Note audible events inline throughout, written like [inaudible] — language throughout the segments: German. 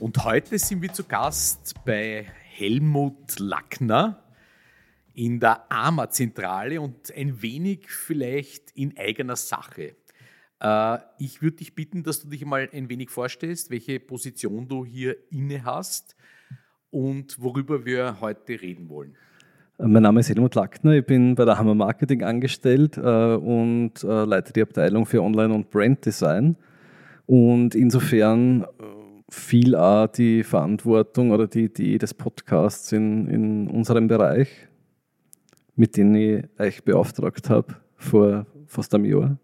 und heute sind wir zu Gast bei Helmut Lackner in der AMA-Zentrale und ein wenig vielleicht in eigener Sache. Äh, ich würde dich bitten, dass du dich mal ein wenig vorstellst, welche Position du hier inne hast und worüber wir heute reden wollen. Mein Name ist Helmut Lackner, ich bin bei der Hammer Marketing angestellt äh, und äh, leite die Abteilung für Online- und Branddesign. Und insofern äh, viel auch die Verantwortung oder die Idee des Podcasts in, in unserem Bereich, mit dem ich euch beauftragt habe vor fast einem Jahr.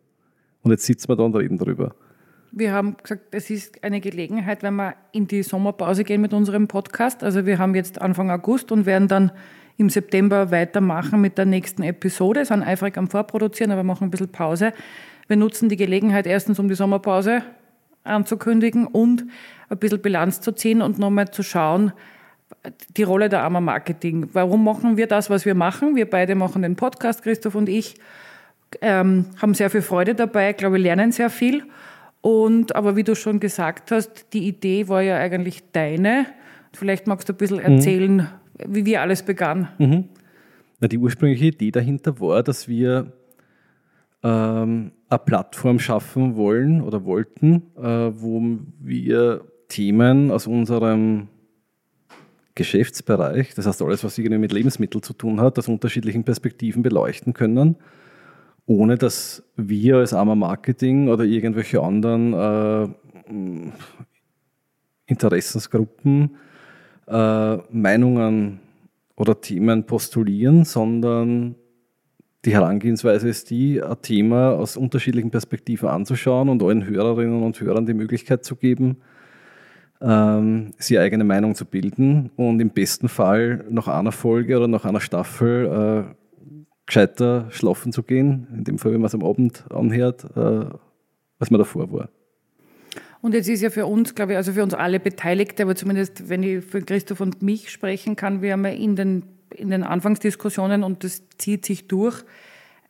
Und jetzt sitzen wir da und reden darüber. Wir haben gesagt, es ist eine Gelegenheit, wenn wir in die Sommerpause gehen mit unserem Podcast. Also wir haben jetzt Anfang August und werden dann im September weitermachen mit der nächsten Episode, sind eifrig am Vorproduzieren, aber wir machen ein bisschen Pause. Wir nutzen die Gelegenheit erstens, um die Sommerpause anzukündigen und ein bisschen Bilanz zu ziehen und nochmal zu schauen, die Rolle der Armer Marketing. Warum machen wir das, was wir machen? Wir beide machen den Podcast, Christoph und ich, ähm, haben sehr viel Freude dabei, glaube lernen sehr viel. Und, aber wie du schon gesagt hast, die Idee war ja eigentlich deine. Vielleicht magst du ein bisschen mhm. erzählen, mhm. wie wir alles begann. Mhm. Na, die ursprüngliche Idee dahinter war, dass wir ähm, eine Plattform schaffen wollen oder wollten, äh, wo wir Themen aus unserem Geschäftsbereich, das heißt alles, was irgendwie mit Lebensmitteln zu tun hat, aus unterschiedlichen Perspektiven beleuchten können, ohne dass wir als Armer Marketing oder irgendwelche anderen äh, Interessensgruppen äh, Meinungen oder Themen postulieren, sondern die Herangehensweise ist die, ein Thema aus unterschiedlichen Perspektiven anzuschauen und allen Hörerinnen und Hörern die Möglichkeit zu geben, ähm, sie eigene Meinung zu bilden und im besten Fall nach einer Folge oder nach einer Staffel äh, gescheiter schlafen zu gehen, in dem Fall, wenn man es am Abend anhört, äh, als man davor war. Und jetzt ist ja für uns, glaube ich, also für uns alle Beteiligte, aber zumindest wenn ich für Christoph und mich sprechen kann, wir haben ja in den in den Anfangsdiskussionen und das zieht sich durch,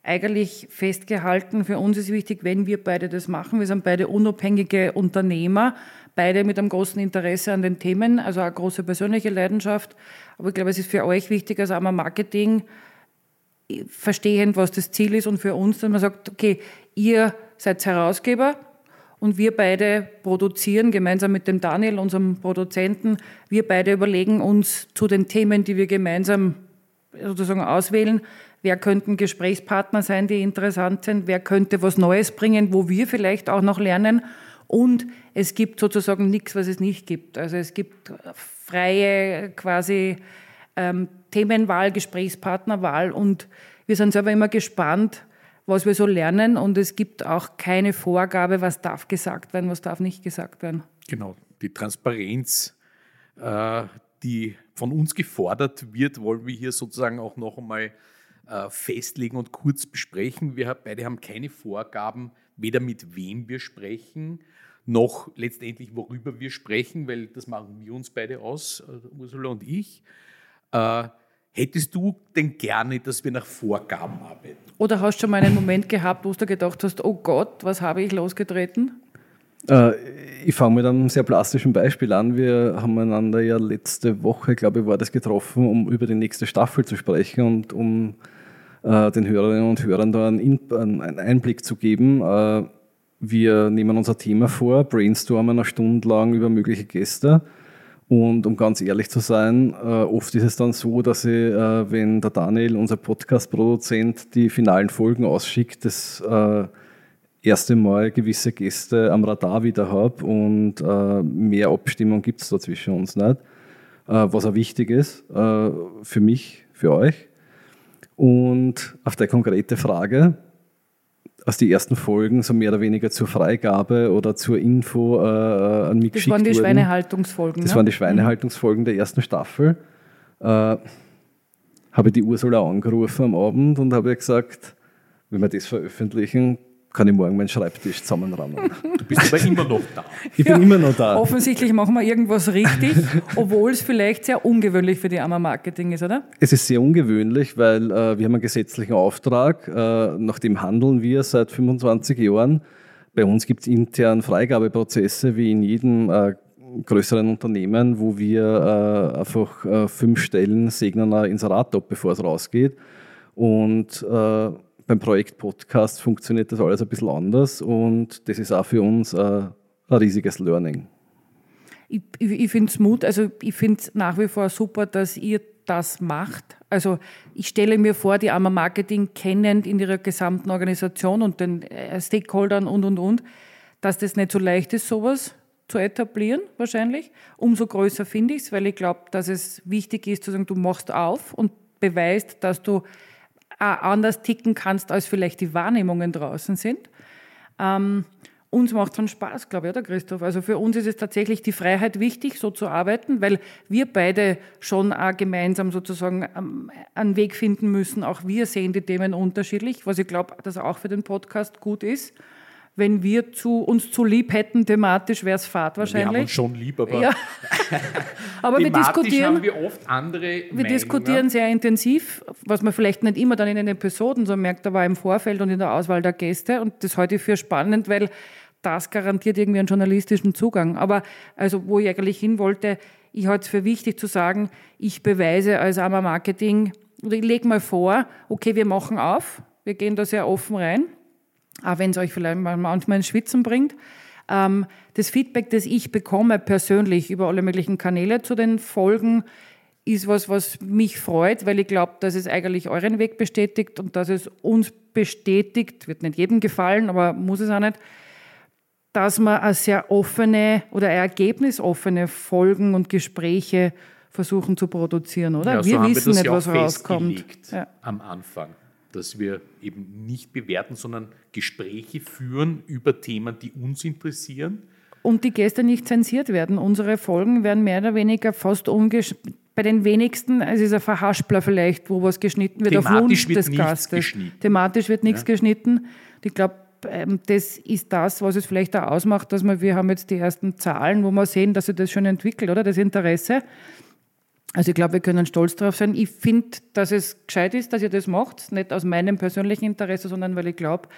eigentlich festgehalten, für uns ist wichtig, wenn wir beide das machen. Wir sind beide unabhängige Unternehmer, beide mit einem großen Interesse an den Themen, also eine große persönliche Leidenschaft. Aber ich glaube, es ist für euch wichtig, als einmal Marketing, verstehend, was das Ziel ist und für uns, dass man sagt, okay, ihr seid Herausgeber, und wir beide produzieren gemeinsam mit dem Daniel, unserem Produzenten. Wir beide überlegen uns zu den Themen, die wir gemeinsam sozusagen auswählen, wer könnten Gesprächspartner sein, die interessant sind, wer könnte was Neues bringen, wo wir vielleicht auch noch lernen. Und es gibt sozusagen nichts, was es nicht gibt. Also es gibt freie quasi ähm, Themenwahl, Gesprächspartnerwahl und wir sind selber immer gespannt, was wir so lernen und es gibt auch keine Vorgabe, was darf gesagt werden, was darf nicht gesagt werden. Genau, die Transparenz, äh, die von uns gefordert wird, wollen wir hier sozusagen auch noch einmal äh, festlegen und kurz besprechen. Wir beide haben keine Vorgaben, weder mit wem wir sprechen, noch letztendlich worüber wir sprechen, weil das machen wir uns beide aus, äh, Ursula und ich. Hättest du denn gerne, dass wir nach Vorgaben arbeiten? Oder hast du schon mal einen Moment gehabt, wo du gedacht hast, oh Gott, was habe ich losgetreten? Äh, ich fange mit einem sehr plastischen Beispiel an. Wir haben einander ja letzte Woche, glaube ich, war das getroffen, um über die nächste Staffel zu sprechen und um äh, den Hörerinnen und Hörern da einen, einen Einblick zu geben. Äh, wir nehmen unser Thema vor, brainstormen eine Stunde lang über mögliche Gäste und um ganz ehrlich zu sein, äh, oft ist es dann so, dass ich, äh, wenn der Daniel, unser Podcast-Produzent, die finalen Folgen ausschickt, das äh, erste Mal gewisse Gäste am Radar wieder habe und äh, mehr Abstimmung gibt es da zwischen uns nicht. Äh, was auch wichtig ist äh, für mich, für euch. Und auf der konkrete Frage, aus den ersten Folgen so mehr oder weniger zur Freigabe oder zur Info äh, an mich Das waren die wurden. Schweinehaltungsfolgen. Das ne? waren die Schweinehaltungsfolgen der ersten Staffel. Äh, habe ich die Ursula angerufen am Abend und habe gesagt, wenn wir das veröffentlichen, kann ich morgen meinen Schreibtisch zusammenrammen. [laughs] Du bist aber immer noch da. Ich bin immer noch da. Offensichtlich machen wir irgendwas richtig, [laughs] obwohl es vielleicht sehr ungewöhnlich für die AMA Marketing ist, oder? Es ist sehr ungewöhnlich, weil äh, wir haben einen gesetzlichen Auftrag, äh, nach dem handeln wir seit 25 Jahren. Bei uns gibt es intern Freigabeprozesse wie in jedem äh, größeren Unternehmen, wo wir äh, einfach äh, fünf Stellen segnen ein Inserat ab, bevor es rausgeht. Und äh, beim Projekt Podcast funktioniert das alles ein bisschen anders und das ist auch für uns äh, ein riesiges Learning. Ich, ich, ich finde es Mut, also ich finde es nach wie vor super, dass ihr das macht. Also ich stelle mir vor, die AMA Marketing kennend in ihrer gesamten Organisation und den äh, Stakeholdern und, und, und, dass das nicht so leicht ist, sowas zu etablieren, wahrscheinlich. Umso größer finde ich es, weil ich glaube, dass es wichtig ist, zu sagen, du machst auf und beweist, dass du anders ticken kannst, als vielleicht die Wahrnehmungen draußen sind. Ähm, uns macht es schon Spaß, glaube ich, oder Christoph? Also für uns ist es tatsächlich die Freiheit wichtig, so zu arbeiten, weil wir beide schon auch gemeinsam sozusagen ähm, einen Weg finden müssen. Auch wir sehen die Themen unterschiedlich, was ich glaube, dass auch für den Podcast gut ist. Wenn wir zu, uns zu lieb hätten, thematisch wäre es Fahrt Wir haben wahrscheinlich. uns schon lieb, aber Ja. [laughs] Aber wir diskutieren. haben wir oft andere Wir Meinungen. diskutieren sehr intensiv, was man vielleicht nicht immer dann in den Episoden so merkt, aber im Vorfeld und in der Auswahl der Gäste. Und das halte ich für spannend, weil das garantiert irgendwie einen journalistischen Zugang. Aber also, wo ich eigentlich hin wollte, ich halte es für wichtig zu sagen, ich beweise als AMA Marketing, oder ich lege mal vor, okay, wir machen auf, wir gehen da sehr offen rein, auch wenn es euch vielleicht manchmal ins Schwitzen bringt. Ähm, das Feedback, das ich bekomme persönlich über alle möglichen Kanäle zu den Folgen, ist was, was mich freut, weil ich glaube, dass es eigentlich euren Weg bestätigt und dass es uns bestätigt, wird nicht jedem gefallen, aber muss es auch nicht, dass man eine sehr offene oder ergebnisoffene Folgen und Gespräche versuchen zu produzieren, oder? Ja, so wir wissen wir nicht, ja was rauskommt. Ja. am Anfang, dass wir eben nicht bewerten, sondern Gespräche führen über Themen, die uns interessieren. und die Gäste nicht zensiert werden. Unsere Folgen werden mehr oder weniger fast ungesch bei den wenigsten, es ist ein Verhaspler vielleicht, wo was geschnitten wird auf Thematisch Wunsch wird des Gastes. geschnitten. Thematisch wird nichts geschnitten. Ich glaube, ähm, das ist das, was es vielleicht auch ausmacht, dass wir, wir haben jetzt die ersten Zahlen, wo wir sehen, dass sich das schon entwickelt, oder? Das Interesse. Also ich glaube, wir können stolz darauf sein. Ich finde, dass es gescheit ist, dass ihr das macht. Nicht aus meinem persönlichen Interesse, sondern weil ich glaube,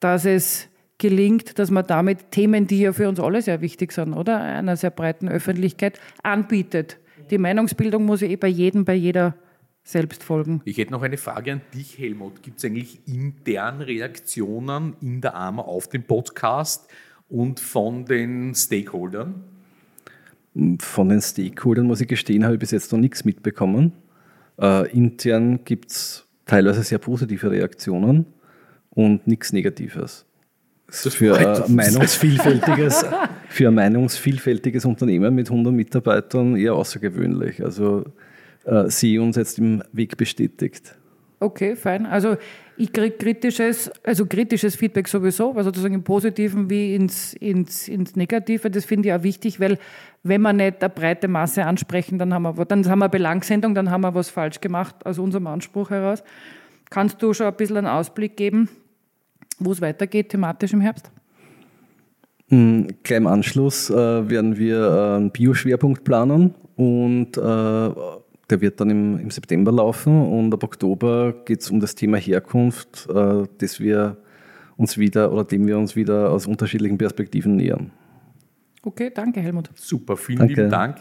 dass es gelingt, dass man damit Themen, die ja für uns alle sehr wichtig sind, oder? Einer sehr breiten Öffentlichkeit anbietet. Die Meinungsbildung muss ja eh bei jedem, bei jeder selbst folgen. Ich hätte noch eine Frage an dich, Helmut. Gibt es eigentlich intern Reaktionen in der AMA auf den Podcast und von den Stakeholdern? Von den Stakeholdern, muss ich gestehen, habe ich bis jetzt noch nichts mitbekommen. Äh, intern gibt es teilweise sehr positive Reaktionen und nichts Negatives. Das für, ein meinungsvielfältiges, [laughs] für ein meinungsvielfältiges Unternehmen mit 100 Mitarbeitern eher außergewöhnlich. Also äh, sie uns jetzt im Weg bestätigt. Okay, fein. Also ich kriege kritisches, also kritisches Feedback sowieso, also sozusagen im Positiven wie ins, ins, ins Negative. Das finde ich auch wichtig, weil wenn wir nicht eine breite Masse ansprechen, dann haben wir, dann haben wir Belangsendung, dann haben wir was falsch gemacht aus unserem Anspruch heraus. Kannst du schon ein bisschen einen Ausblick geben, wo es weitergeht thematisch im Herbst? Mm, Gleich im Anschluss äh, werden wir äh, einen Bioschwerpunkt planen und äh, der wird dann im, im September laufen und ab Oktober geht es um das Thema Herkunft, äh, das wir uns wieder oder dem wir uns wieder aus unterschiedlichen Perspektiven nähern. Okay, danke Helmut. Super, vielen Danke. lieben Dank.